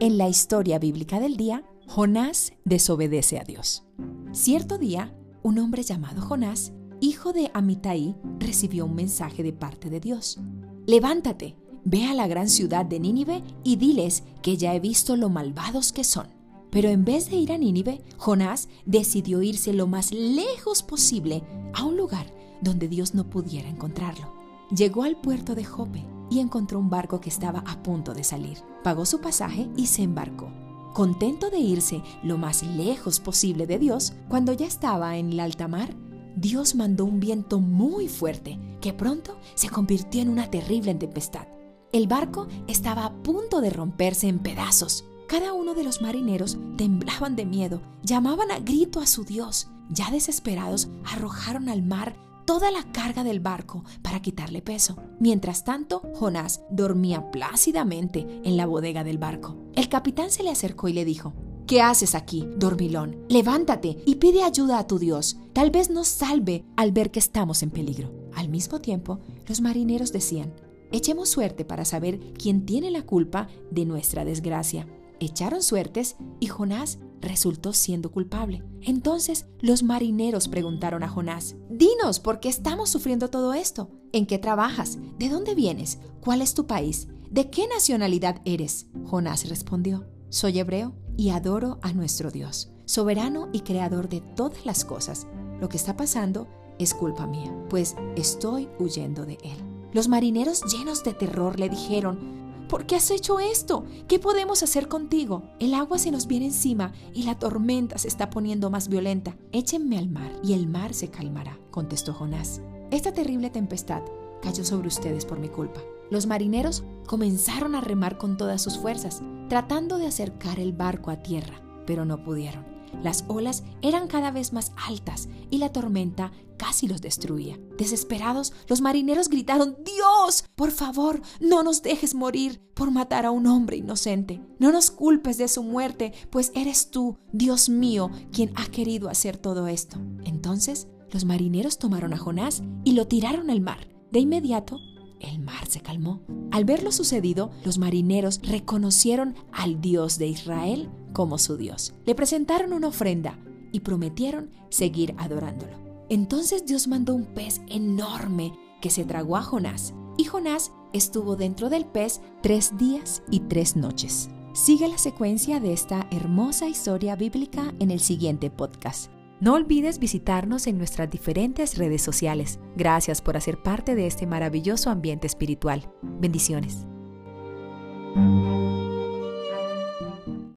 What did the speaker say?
En la historia bíblica del día, Jonás desobedece a Dios. Cierto día, un hombre llamado Jonás, hijo de Amitai, recibió un mensaje de parte de Dios. Levántate, ve a la gran ciudad de Nínive y diles que ya he visto lo malvados que son. Pero en vez de ir a Nínive, Jonás decidió irse lo más lejos posible a un lugar donde Dios no pudiera encontrarlo. Llegó al puerto de Jope y encontró un barco que estaba a punto de salir. Pagó su pasaje y se embarcó. Contento de irse lo más lejos posible de Dios, cuando ya estaba en el alta mar, Dios mandó un viento muy fuerte que pronto se convirtió en una terrible tempestad. El barco estaba a punto de romperse en pedazos. Cada uno de los marineros temblaban de miedo, llamaban a grito a su Dios. Ya desesperados, arrojaron al mar toda la carga del barco para quitarle peso. Mientras tanto, Jonás dormía plácidamente en la bodega del barco. El capitán se le acercó y le dijo, ¿Qué haces aquí, dormilón? Levántate y pide ayuda a tu Dios. Tal vez nos salve al ver que estamos en peligro. Al mismo tiempo, los marineros decían, Echemos suerte para saber quién tiene la culpa de nuestra desgracia. Echaron suertes y Jonás resultó siendo culpable. Entonces los marineros preguntaron a Jonás, Dinos, ¿por qué estamos sufriendo todo esto? ¿En qué trabajas? ¿De dónde vienes? ¿Cuál es tu país? ¿De qué nacionalidad eres? Jonás respondió, Soy hebreo y adoro a nuestro Dios, soberano y creador de todas las cosas. Lo que está pasando es culpa mía, pues estoy huyendo de él. Los marineros llenos de terror le dijeron, ¿Por qué has hecho esto? ¿Qué podemos hacer contigo? El agua se nos viene encima y la tormenta se está poniendo más violenta. Échenme al mar y el mar se calmará, contestó Jonás. Esta terrible tempestad cayó sobre ustedes por mi culpa. Los marineros comenzaron a remar con todas sus fuerzas, tratando de acercar el barco a tierra, pero no pudieron. Las olas eran cada vez más altas y la tormenta casi los destruía. Desesperados, los marineros gritaron, Dios, por favor, no nos dejes morir por matar a un hombre inocente. No nos culpes de su muerte, pues eres tú, Dios mío, quien ha querido hacer todo esto. Entonces, los marineros tomaron a Jonás y lo tiraron al mar. De inmediato, el mar se calmó. Al ver lo sucedido, los marineros reconocieron al Dios de Israel como su Dios. Le presentaron una ofrenda y prometieron seguir adorándolo. Entonces Dios mandó un pez enorme que se tragó a Jonás, y Jonás estuvo dentro del pez tres días y tres noches. Sigue la secuencia de esta hermosa historia bíblica en el siguiente podcast. No olvides visitarnos en nuestras diferentes redes sociales. Gracias por hacer parte de este maravilloso ambiente espiritual. Bendiciones.